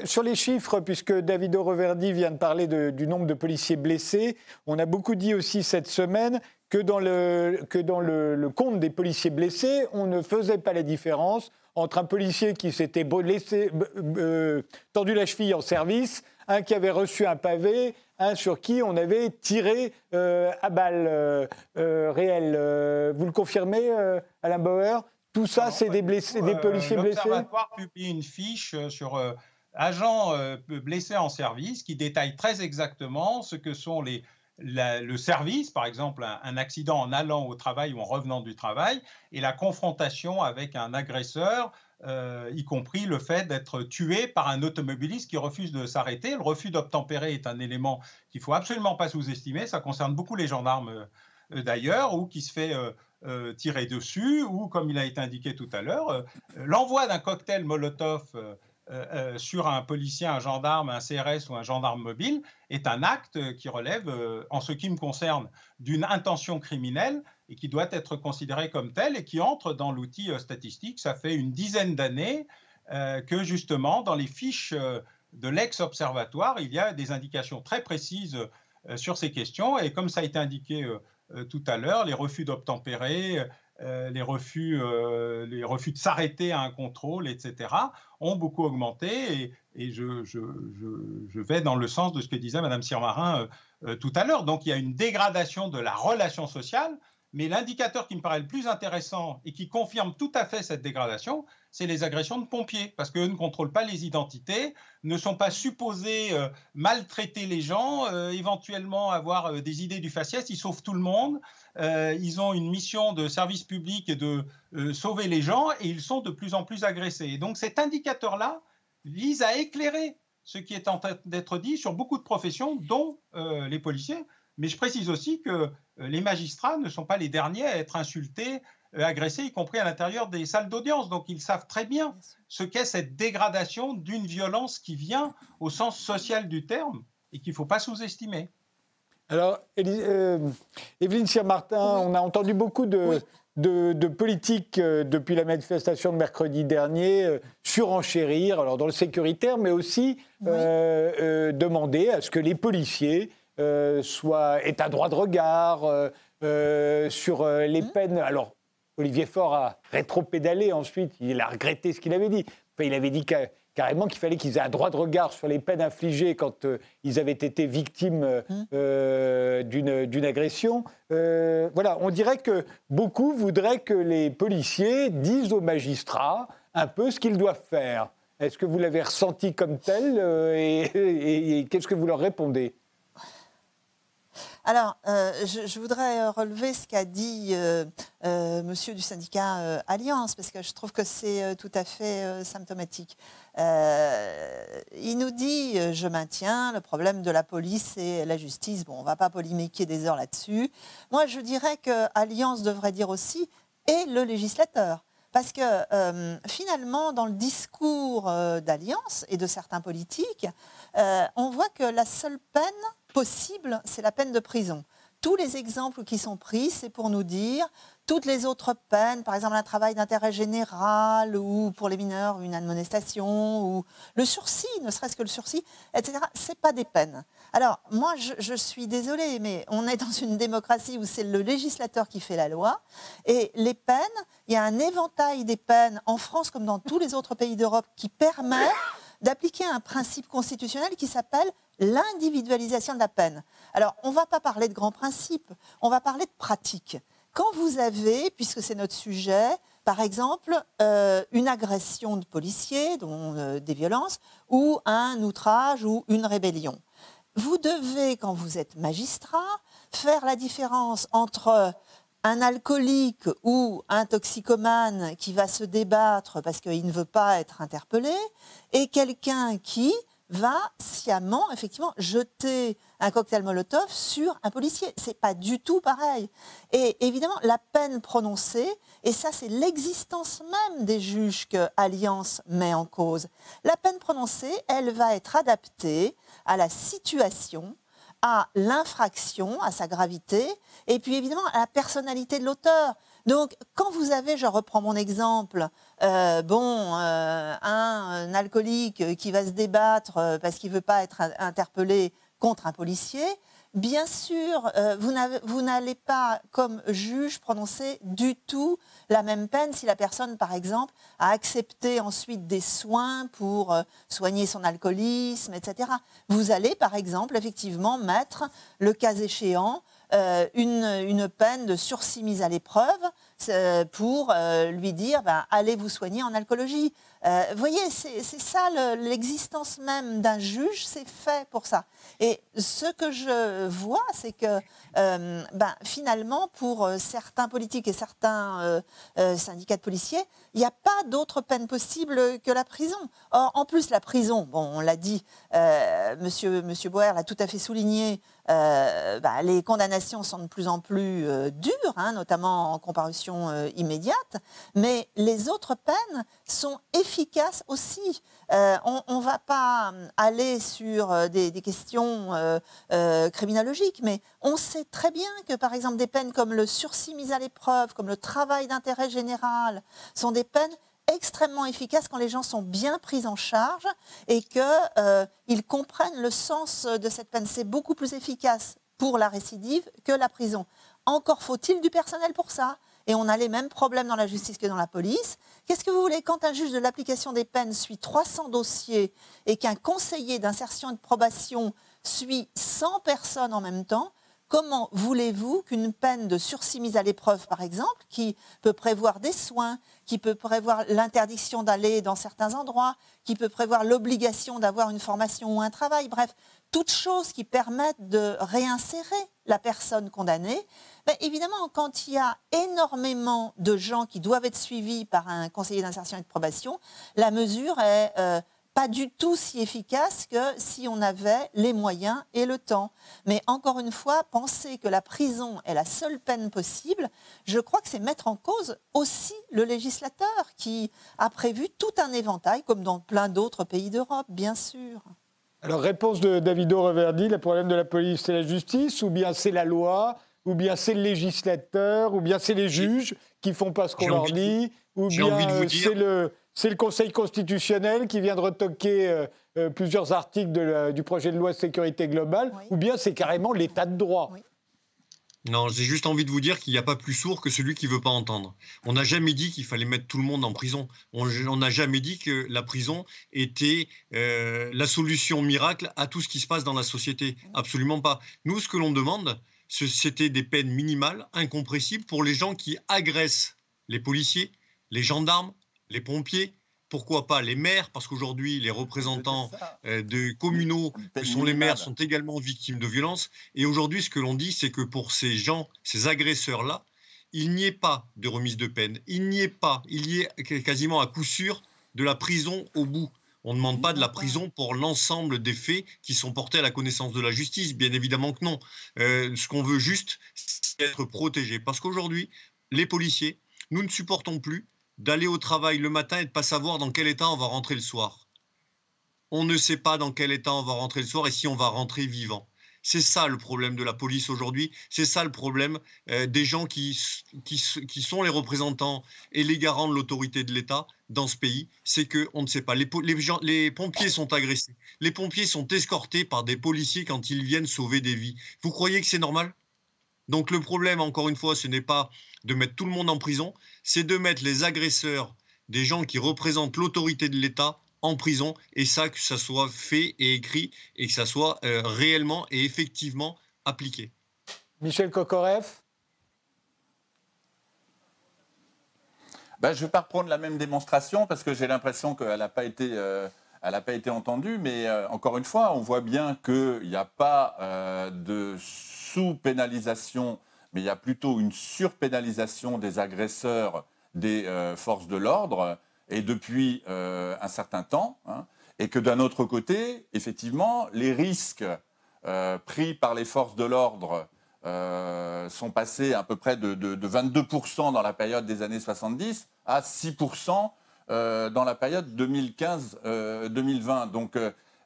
sur les chiffres, puisque David Reverdy vient de parler du nombre de policiers blessés, on a beaucoup dit aussi cette semaine que dans, le, que dans le, compte des policiers blessés, on ne faisait pas la différence entre un policier qui s'était euh, tendu la cheville en service, un qui avait reçu un pavé, un sur qui on avait tiré euh, à balles euh, réelles. vous le confirmez, Alain Bauer? Tout ça, c'est des, blessés, des policiers blessés? L'Observatoire publie une fiche sur agents blessés en service qui détaille très exactement ce que sont les le service, par exemple un, accident en allant au travail ou en revenant du travail, et la confrontation avec un agresseur, euh, y compris le fait d'être tué par un automobiliste qui refuse de s'arrêter. Le refus d'obtempérer est un élément qu'il faut absolument pas sous-estimer. Ça concerne beaucoup les gendarmes euh, d'ailleurs, ou qui se fait euh, tirer dessus, ou comme il a été indiqué tout à l'heure, l'envoi d'un cocktail Molotov sur un policier, un gendarme, un CRS ou un gendarme mobile est un acte qui relève, en ce qui me concerne, d'une intention criminelle et qui doit être considéré comme tel et qui entre dans l'outil statistique. Ça fait une dizaine d'années que justement, dans les fiches de l'ex-observatoire, il y a des indications très précises sur ces questions. Et comme ça a été indiqué tout à l'heure, les refus d'obtempérer, euh, les, refus, euh, les refus de s'arrêter à un contrôle, etc., ont beaucoup augmenté. Et, je, vais dans le sens de ce que disait Mme Sirmarin euh, tout à l'heure. Donc il y a une dégradation de la relation sociale mais l'indicateur qui me paraît le plus intéressant et qui confirme tout à fait cette dégradation, c'est les agressions de pompiers, parce qu'eux ne contrôlent pas les identités, ne sont pas supposés euh, maltraiter les gens, euh, éventuellement avoir euh, des idées du faciès, ils sauvent tout le monde, ils ont une mission de service public et de sauver les gens, et ils sont de plus en plus agressés. Et donc cet indicateur-là vise à éclairer ce qui est en train d'être dit sur beaucoup de professions, dont les policiers, mais je précise aussi que euh, les magistrats ne sont pas les derniers à être insultés, euh, agressés, y compris à l'intérieur des salles d'audience. Donc ils savent très bien ce qu'est cette dégradation d'une violence qui vient au sens social du terme et qu'il ne faut pas sous-estimer. Alors, euh, Evelyne Sir-Martin, on a entendu beaucoup de, de, politiques depuis la manifestation de mercredi dernier surenchérir, alors dans le sécuritaire, mais aussi demander à ce que les policiers euh, soit est à droit de regard euh, euh, sur les mmh. peines. Alors, Olivier Faure a rétro-pédalé ensuite, il a regretté ce qu'il avait dit. il avait dit carrément qu'il fallait qu'ils aient un droit de regard sur les peines infligées quand ils avaient été victimes mmh. d'une agression. voilà, on dirait que beaucoup voudraient que les policiers disent aux magistrats un peu ce qu'ils doivent faire. Est-ce que vous l'avez ressenti comme tel et qu'est-ce que vous leur répondez? Alors, euh, je, voudrais euh, relever ce qu'a dit euh, monsieur du syndicat Alliance, parce que je trouve que c'est tout à fait symptomatique. il nous dit, je maintiens, le problème de la police et la justice. Bon, on ne va pas polémiquer des heures là-dessus. Moi, je dirais que Alliance devrait dire aussi, et le législateur. Parce que finalement, dans le discours d'Alliance et de certains politiques, on voit que la seule peine possible, c'est la peine de prison. Tous les exemples qui sont pris, c'est pour nous dire toutes les autres peines, par exemple un travail d'intérêt général ou pour les mineurs une admonestation ou le sursis, ne serait-ce que le sursis, etc. C'est pas des peines. Alors moi, je, suis désolée, mais on est dans une démocratie où c'est le législateur qui fait la loi et les peines, il y a un éventail des peines en France comme dans tous les autres pays d'Europe qui permet d'appliquer un principe constitutionnel qui s'appelle l'individualisation de la peine. Alors, on ne va pas parler de grands principes, on va parler de pratiques. Quand vous avez, puisque c'est notre sujet, par exemple, euh, une agression de policier, dont euh, des violences, ou un outrage ou une rébellion. Vous devez, quand vous êtes magistrat, faire la différence entre un alcoolique ou un toxicomane qui va se débattre parce qu'il ne veut pas être interpellé et quelqu'un qui va sciemment, effectivement, jeter un cocktail Molotov sur un policier. C'est pas du tout pareil. Et évidemment, la peine prononcée, et ça, c'est l'existence même des juges que Alliance met en cause. La peine prononcée, elle va être adaptée à la situation, à l'infraction, à sa gravité, et puis évidemment à la personnalité de l'auteur. Donc, quand vous avez, je reprends mon exemple, euh, bon, euh, un, alcoolique qui va se débattre euh, parce qu'il ne veut pas être interpellé contre un policier, bien sûr, vous n'allez pas, comme juge, prononcer du tout la même peine si la personne, par exemple, a accepté ensuite des soins pour soigner son alcoolisme, etc. Vous allez, par exemple, effectivement mettre, le cas échéant, euh, une, peine de sursis mise à l'épreuve euh, pour euh, lui dire ben, allez vous soigner en alcoolologie. Vous voyez, c'est ça l'existence même d'un juge, c'est fait pour ça. Et ce que je vois, c'est que ben, finalement, pour certains politiques et certains syndicats de policiers, il n'y a pas d'autre peine possible que la prison. Or, en plus, la prison, bon, on l'a dit, monsieur, monsieur Boer l'a tout à fait souligné, euh, bah, les condamnations sont de plus en plus euh, dures, hein, notamment en comparution euh, immédiate, mais les autres peines sont efficaces aussi. on ne va pas aller sur des, des questions criminologiques, mais on sait très bien que, par exemple, des peines comme le sursis mis à l'épreuve, comme le travail d'intérêt général, sont des peines extrêmement efficace quand les gens sont bien pris en charge et qu'ils euh, comprennent le sens de cette peine. C'est beaucoup plus efficace pour la récidive que la prison. Encore faut-il du personnel pour ça. Et on a les mêmes problèmes dans la justice que dans la police. Qu'est-ce que vous voulez quand un juge de l'application des peines suit 300 dossiers et qu'un conseiller d'insertion et de probation suit 100 personnes en même temps Comment voulez-vous qu'une peine de sursis mise à l'épreuve, par exemple, qui peut prévoir des soins, qui peut prévoir l'interdiction d'aller dans certains endroits, qui peut prévoir l'obligation d'avoir une formation ou un travail, bref, toutes choses qui permettent de réinsérer la personne condamnée. Mais évidemment, quand il y a énormément de gens qui doivent être suivis par un conseiller d'insertion et de probation, la mesure est euh, pas du tout si efficace que si on avait les moyens et le temps. Mais encore une fois, penser que la prison est la seule peine possible, je crois que c'est mettre en cause aussi le législateur qui a prévu tout un éventail, comme dans plein d'autres pays d'Europe, bien sûr. Alors, réponse de Davido Reverdi, le problème de la police, c'est la justice, ou bien c'est la loi, ou bien c'est le législateur, ou bien c'est les juges qui font pas ce qu'on leur dit, ou bien c'est le c'est le Conseil constitutionnel qui vient de retoquer euh, euh, plusieurs articles du projet de loi de sécurité globale, ou bien c'est carrément l'état de droit. Non, j'ai juste envie de vous dire qu'il n'y a pas plus sourd que celui qui veut pas entendre. On n'a jamais dit qu'il fallait mettre tout le monde en prison. On n'a jamais dit que la prison était euh, la solution miracle à tout ce qui se passe dans la société. Absolument pas. Nous, ce que l'on demande, c'était des peines minimales, incompressibles, pour les gens qui agressent les policiers, les gendarmes, les pompiers, pourquoi pas les maires, parce qu'aujourd'hui, les représentants euh, de communaux, que sont les maires, sont également victimes de violences. Et aujourd'hui, ce que l'on dit, c'est que pour ces gens, ces agresseurs-là, il n'y ait pas de remise de peine. Il n'y ait pas, il y ait quasiment à coup sûr de la prison au bout. On ne demande pas de la prison pour l'ensemble des faits qui sont portés à la connaissance de la justice. Bien évidemment que non. Euh, ce qu'on veut juste, c'est être protégé. Parce qu'aujourd'hui, les policiers, nous ne supportons plus d'aller au travail le matin et de ne pas savoir dans quel état on va rentrer le soir. On ne sait pas dans quel état on va rentrer le soir et si on va rentrer vivant. C'est ça le problème de la police aujourd'hui, c'est ça le problème euh, des gens qui, qui, sont les représentants et les garants de l'autorité de l'État dans ce pays, c'est qu'on ne sait pas. Les pompiers sont agressés, les pompiers sont escortés par des policiers quand ils viennent sauver des vies. Vous croyez que c'est normal? Donc le problème, encore une fois, ce n'est pas de mettre tout le monde en prison, c'est de mettre les agresseurs, des gens qui représentent l'autorité de l'État, en prison, et ça, que ça soit fait et écrit, et que ça soit réellement et effectivement appliqué. Michel Kokorev? Ben, Je ne vais pas reprendre la même démonstration parce que j'ai l'impression qu'elle n'a pas été elle n'a pas été entendue, mais euh, encore une fois, on voit bien qu'il n'y a pas euh, de sous-pénalisation, mais il y a plutôt une surpénalisation des agresseurs des euh, forces de l'ordre, et depuis un certain temps, hein, et que d'un autre côté, effectivement, les risques pris par les forces de l'ordre sont passés à peu près de, de 22% dans la période des années 70 à 6% euh, dans la période 2015-2020. Euh, Donc,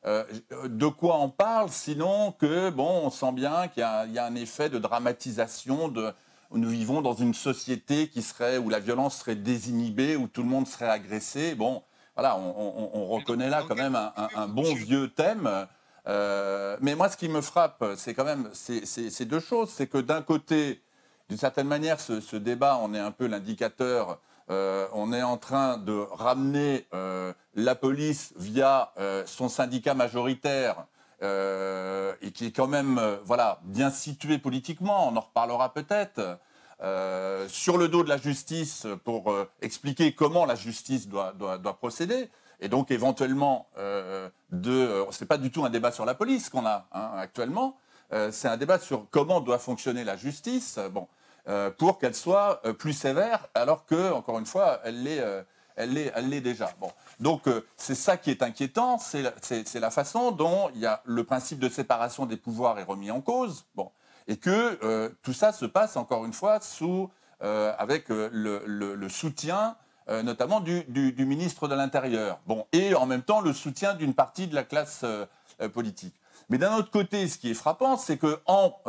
euh, de quoi on parle sinon que, bon, on sent bien qu'il y, a un effet de dramatisation de, nous vivons dans une société qui serait où la violence serait désinhibée, où tout le monde serait agressé. Bon, voilà, on, reconnaît là quand même un, bon vieux thème. mais moi, ce qui me frappe, c'est quand même ces deux choses. C'est que d'un côté, d'une certaine manière, ce, ce, débat, on est un peu l'indicateur euh, on est en train de ramener euh, la police via euh, son syndicat majoritaire et qui est quand même voilà, bien situé politiquement, on en reparlera peut-être, sur le dos de la justice pour expliquer comment la justice doit, procéder. Et donc éventuellement, ce n'est pas du tout un débat sur la police qu'on a hein, actuellement, c'est un débat sur comment doit fonctionner la justice. Bon, euh, pour qu'elle soit euh, plus sévère, alors que, encore une fois, elle l'est, euh, elle elle déjà. Bon. Donc, c'est ça qui est inquiétant, c'est la, façon dont y a le principe de séparation des pouvoirs est remis en cause. Bon. Et que tout ça se passe, encore une fois, sous, avec le, soutien notamment du, du, ministre de l'Intérieur. Bon, et en même temps le soutien d'une partie de la classe politique. Mais d'un autre côté, ce qui est frappant, c'est qu'en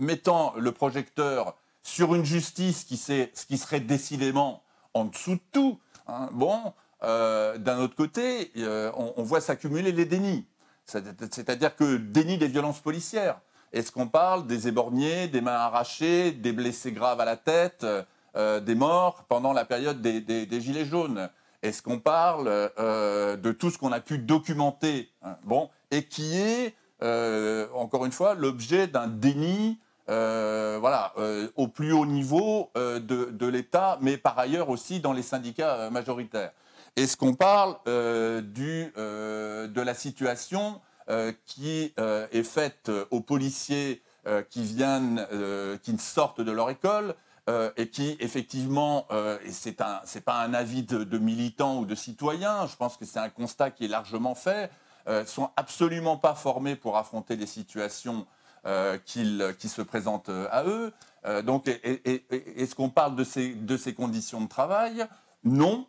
mettant le projecteur sur une justice qui, qui serait décidément en dessous de tout. Hein. Bon, euh, d'un autre côté, euh, on, voit s'accumuler les dénis. C'est-à-dire que déni des violences policières. Est-ce qu'on parle des éborgnés, des mains arrachées, des blessés graves à la tête, euh, des morts pendant la période des, Gilets jaunes? Est-ce qu'on parle de tout ce qu'on a pu documenter hein, bon, et qui est, encore une fois, l'objet d'un déni euh, voilà, euh, au plus haut niveau euh, de, l'État, mais par ailleurs aussi dans les syndicats majoritaires. Est-ce qu'on parle du, de la situation qui est faite aux policiers qui viennent, qui sortent de leur école et qui effectivement, et c'est un, c'est pas un avis de, de, militants ou de citoyens, je pense que c'est un constat qui est largement fait, sont absolument pas formés pour affronter des situations euh, qui se présentent euh, à eux. Euh, donc, est-ce qu'on parle de ces, conditions de travail? Non,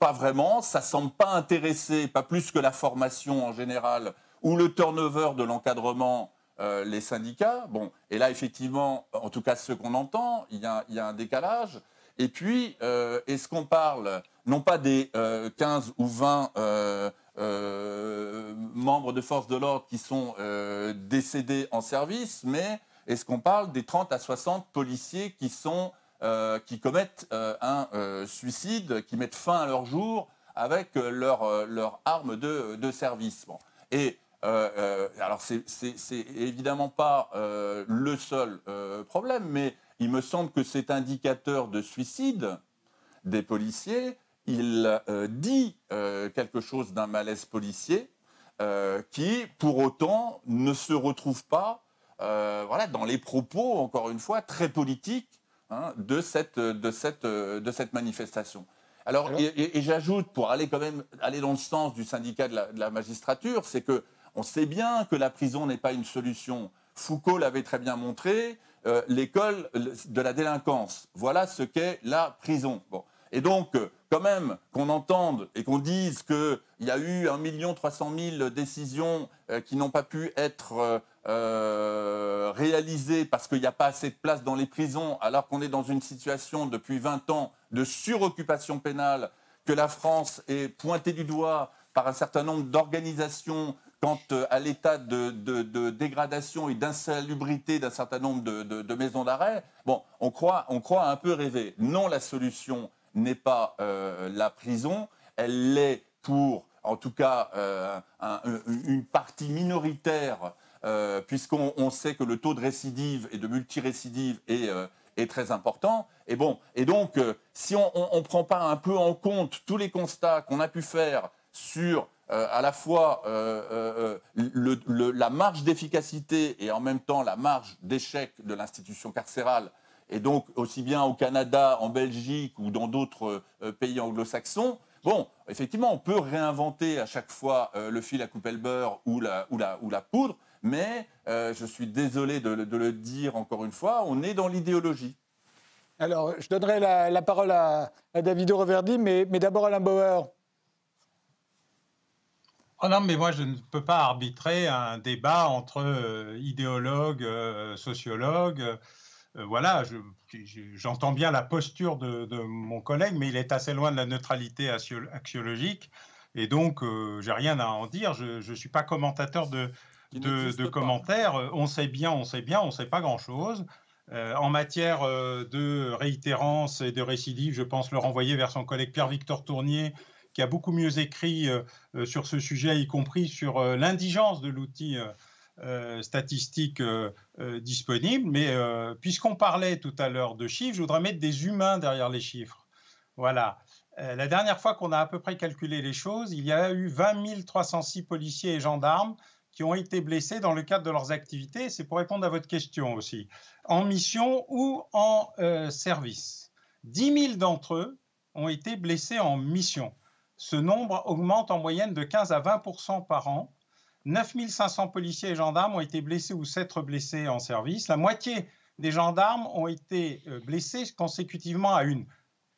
pas vraiment. Ça semble pas intéresser, pas plus que la formation en général ou le turnover de l'encadrement, les syndicats. Bon, et là, effectivement, en tout cas, ce qu'on entend, il y, a, un décalage. Et puis, est-ce qu'on parle non pas des 15 ou 20 euh, membres de forces de l'ordre qui sont euh, décédés en service, mais est-ce qu'on parle des 30 à 60 policiers qui, sont, euh, qui commettent un suicide, qui mettent fin à leur jour avec leur, leur arme de, de service? Bon. Et alors, c'est évidemment pas le seul problème, mais il me semble que cet indicateur de suicide des policiers il euh, dit euh, quelque chose d'un malaise policier euh, qui, pour autant, ne se retrouve pas voilà, dans les propos, encore une fois, très politiques hein, de, cette, de, cette, de cette manifestation. Alors, et, j'ajoute, pour aller quand même aller dans le sens du syndicat de la, de la magistrature, c'est que on sait bien que la prison n'est pas une solution. Foucault l'avait très bien montré, l'école de la délinquance. Voilà ce qu'est la prison. Bon. Et donc, quand même qu'on entende et qu'on dise qu'il y a eu 1 300 000 décisions euh, qui n'ont pas pu être euh, euh, réalisées parce qu'il n'y a pas assez de place dans les prisons, alors qu'on est dans une situation depuis 20 ans de suroccupation pénale, que la France est pointée du doigt par un certain nombre d'organisations quant à l'état de, dégradation et d'insalubrité d'un certain nombre de, maisons d'arrêt, bon, on croit, on croit un peu rêver. Non, la solution, n'est pas euh, la prison, elle l'est pour en tout cas une partie minoritaire, puisqu'on sait que le taux de récidive et de multirécidive est, est très important. Et, bon, et donc, si on ne prend pas un peu en compte tous les constats qu'on a pu faire sur euh, à la fois euh, euh, la marge d'efficacité et en même temps la marge d'échec de l'institution carcérale, et donc aussi bien au Canada, en Belgique ou dans d'autres pays anglo-saxons, bon, effectivement, on peut réinventer à chaque fois le fil à couper le beurre ou la, ou la, ou la poudre, mais je suis désolé de, le dire encore une fois, on est dans l'idéologie. Alors, je donnerai la, parole à, à David Reverdy, mais, mais d'abord Alain Bauer. Oh non, mais moi, je ne peux pas arbitrer un débat entre euh, idéologues, euh, sociologues. Euh, voilà, j'entends bien la posture de, mon collègue, mais il est assez loin de la neutralité axiologique. Et donc, j'ai rien à en dire. Je ne suis pas commentateur de, de, commentaires. On sait bien, on sait bien, on ne sait pas grand-chose. en matière de réitérance et de récidive, je pense le renvoyer vers son collègue Pierre-Victor Tournier, qui a beaucoup mieux écrit euh, euh, sur ce sujet, y compris sur euh, l'indigence de l'outil statistique disponible. Mais puisqu'on parlait tout à l'heure de chiffres, je voudrais mettre des humains derrière les chiffres. Voilà. la dernière fois qu'on a à peu près calculé les choses, il y a eu 20 306 policiers et gendarmes qui ont été blessés dans le cadre de leurs activités. C'est pour répondre à votre question aussi. En mission ou en service. 10 000 d'entre eux ont été blessés en mission. Ce nombre augmente en moyenne de 15 à 20% par an. 9500 policiers et gendarmes ont été blessés ou s'être blessés en service. La moitié des gendarmes ont été euh, blessés consécutivement à une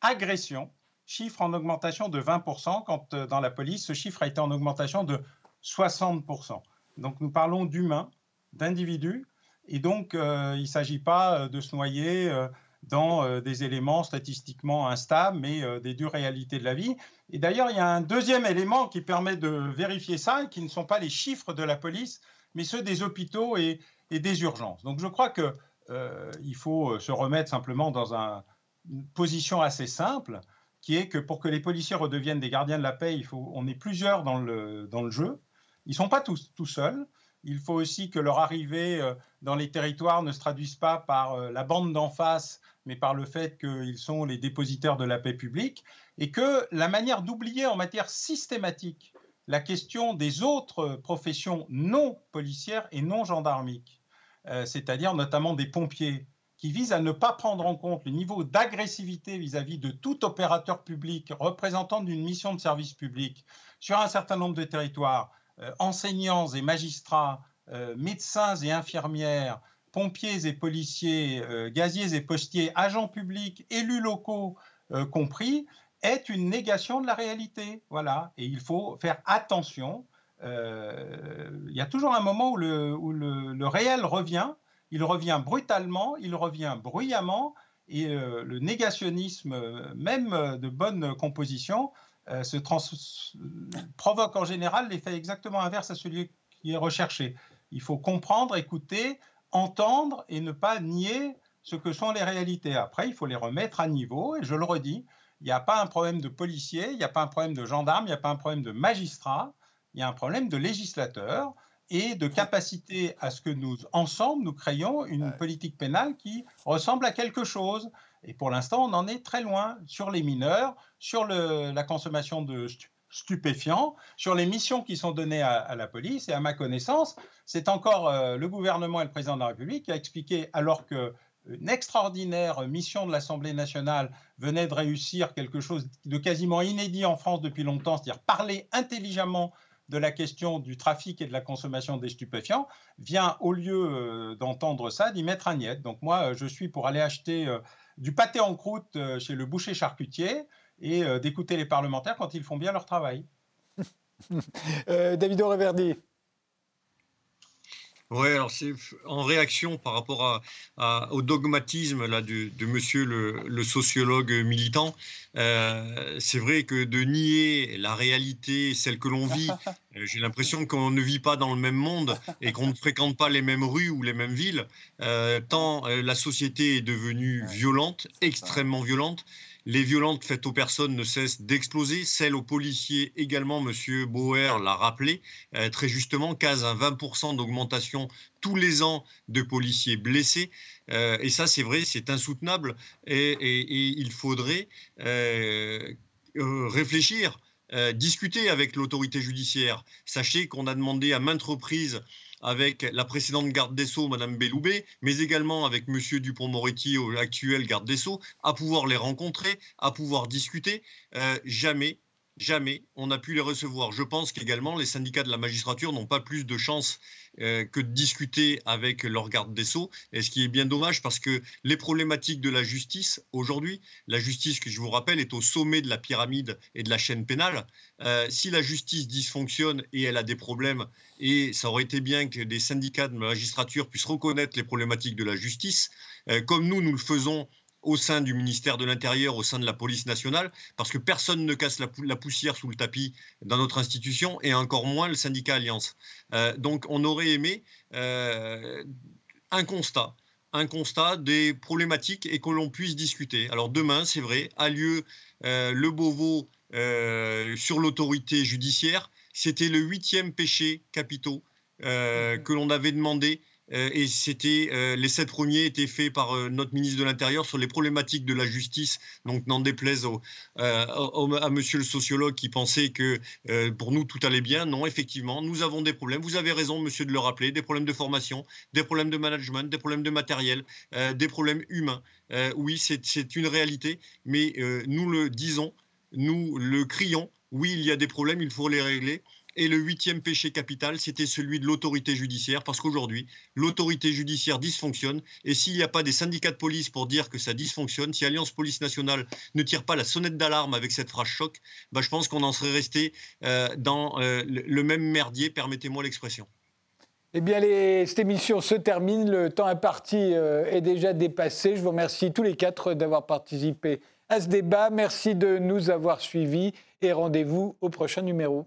agression, chiffre en augmentation de 20%, quand euh, dans la police, ce chiffre a été en augmentation de 60%. Donc nous parlons d'humains, d'individus, et donc euh, il ne s'agit pas de se noyer dans euh, des éléments statistiquement instables, mais euh, des dures réalités de la vie. Et d'ailleurs, il y a un deuxième élément qui permet de vérifier ça, qui ne sont pas les chiffres de la police, mais ceux des hôpitaux et, des urgences. Donc je crois qu'il euh, faut se remettre simplement dans une position assez simple, qui est que pour que les policiers redeviennent des gardiens de la paix, il faut, on est plusieurs dans le, dans le jeu. Ils ne sont pas tous tout seuls. Il faut aussi que leur arrivée dans les territoires ne se traduise pas par la bande d'en face mais par le fait qu'ils sont les dépositaires de la paix publique, et que la manière d'oublier en matière systématique la question des autres professions non policières et non gendarmiques, euh, c'est-à-dire notamment des pompiers, qui visent à ne pas prendre en compte le niveau d'agressivité vis-à-vis de tout opérateur public représentant d'une mission de service public sur un certain nombre de territoires, euh, enseignants et magistrats, euh, médecins et infirmières, pompiers et policiers, euh, gaziers et postiers, agents publics, élus locaux euh, compris, est une négation de la réalité. Voilà. Et il faut faire attention. Euh, il y a toujours un moment où, le, réel revient. Il revient brutalement, il revient bruyamment. Et le négationnisme, même de bonne composition, se provoque en général l'effet exactement inverse à celui qui est recherché. Il faut comprendre, écouter, entendre et ne pas nier ce que sont les réalités. Après, il faut les remettre à niveau, et je le redis, il n'y a pas un problème de policier, il n'y a pas un problème de gendarme, il n'y a pas un problème de magistrat, il y a un problème de législateur et de capacité à ce que nous, ensemble, nous créions une politique pénale qui ressemble à quelque chose. Et pour l'instant, on en est très loin sur les mineurs, sur la consommation de stupéfiants sur les missions qui sont données à, la police. Et à ma connaissance, c'est encore euh, le gouvernement et le président de la République qui a expliqué, alors que une extraordinaire mission de l'Assemblée nationale venait de réussir quelque chose de quasiment inédit en France depuis longtemps, c'est-à-dire parler intelligemment de la question du trafic et de la consommation des stupéfiants, vient, au lieu euh, d'entendre ça, d'y mettre un. Donc moi, je suis pour aller acheter euh, du pâté en croûte chez le boucher charcutier et euh, d'écouter les parlementaires quand ils font bien leur travail. euh, David Reverdy. Oui, alors c'est en réaction par rapport à, au dogmatisme là, de, monsieur le, sociologue militant. Euh, c'est vrai que de nier la réalité, celle que l'on vit, j'ai l'impression qu'on ne vit pas dans le même monde et qu'on ne fréquente pas les mêmes rues ou les mêmes villes, tant la société est devenue violente, extrêmement violente, Les violentes faites aux personnes ne cessent d'exploser. Celles aux policiers également, Monsieur Bauer l'a rappelé euh, très justement, case un 20% d'augmentation tous les ans de policiers blessés. Euh, et ça, c'est vrai, c'est insoutenable. Et, il faudrait réfléchir discuter avec l'autorité judiciaire. Sachez qu'on a demandé à maintes reprises avec la précédente garde des Sceaux, Madame Belloubet, mais également avec Monsieur Dupont-Moretti, actuel garde des Sceaux, à pouvoir les rencontrer, à pouvoir discuter. Euh, jamais jamais on a pu les recevoir. Je pense qu'également les syndicats de la magistrature n'ont pas plus de chance euh, que de discuter avec leur garde des sceaux, et ce qui est bien dommage parce que les problématiques de la justice aujourd'hui, la justice que je vous rappelle est au sommet de la pyramide et de la chaîne pénale. Euh, si la justice dysfonctionne et elle a des problèmes, et ça aurait été bien que des syndicats de magistrature puissent reconnaître les problématiques de la justice, euh, comme nous nous le faisons au sein du ministère de l'Intérieur, au sein de la police nationale, parce que personne ne casse la, poussière sous le tapis dans notre institution, et encore moins le syndicat Alliance. Euh, donc on aurait aimé euh, un constat, un constat des problématiques et que l'on puisse discuter. Alors demain, c'est vrai, a lieu euh, le Beauvau sur l'autorité judiciaire. C'était le huitième péché capitaux que l'on avait demandé et c'était euh, les sept premiers étaient faits par euh, notre ministre de l'Intérieur sur les problématiques de la justice. Donc n'en déplaise à Monsieur le sociologue qui pensait que pour nous tout allait bien. Non, effectivement, nous avons des problèmes. Vous avez raison, Monsieur, de le rappeler. Des problèmes de formation, des problèmes de management, des problèmes de matériel, des problèmes humains. oui, c'est une réalité, mais nous le disons, nous le crions. Oui, il y a des problèmes, il faut les régler. Et le huitième péché capital, c'était celui de l'autorité judiciaire, parce qu'aujourd'hui, l'autorité judiciaire dysfonctionne. Et s'il n'y a pas des syndicats de police pour dire que ça dysfonctionne, si Alliance Police Nationale ne tire pas la sonnette d'alarme avec cette phrase choc, bah, je pense qu'on en serait resté euh, dans euh, le même merdier, permettez-moi l'expression. Eh bien, cette émission se termine. Le temps imparti euh, est déjà dépassé. Je vous remercie tous les quatre d'avoir participé à ce débat. Merci de nous avoir suivis et rendez-vous au prochain numéro.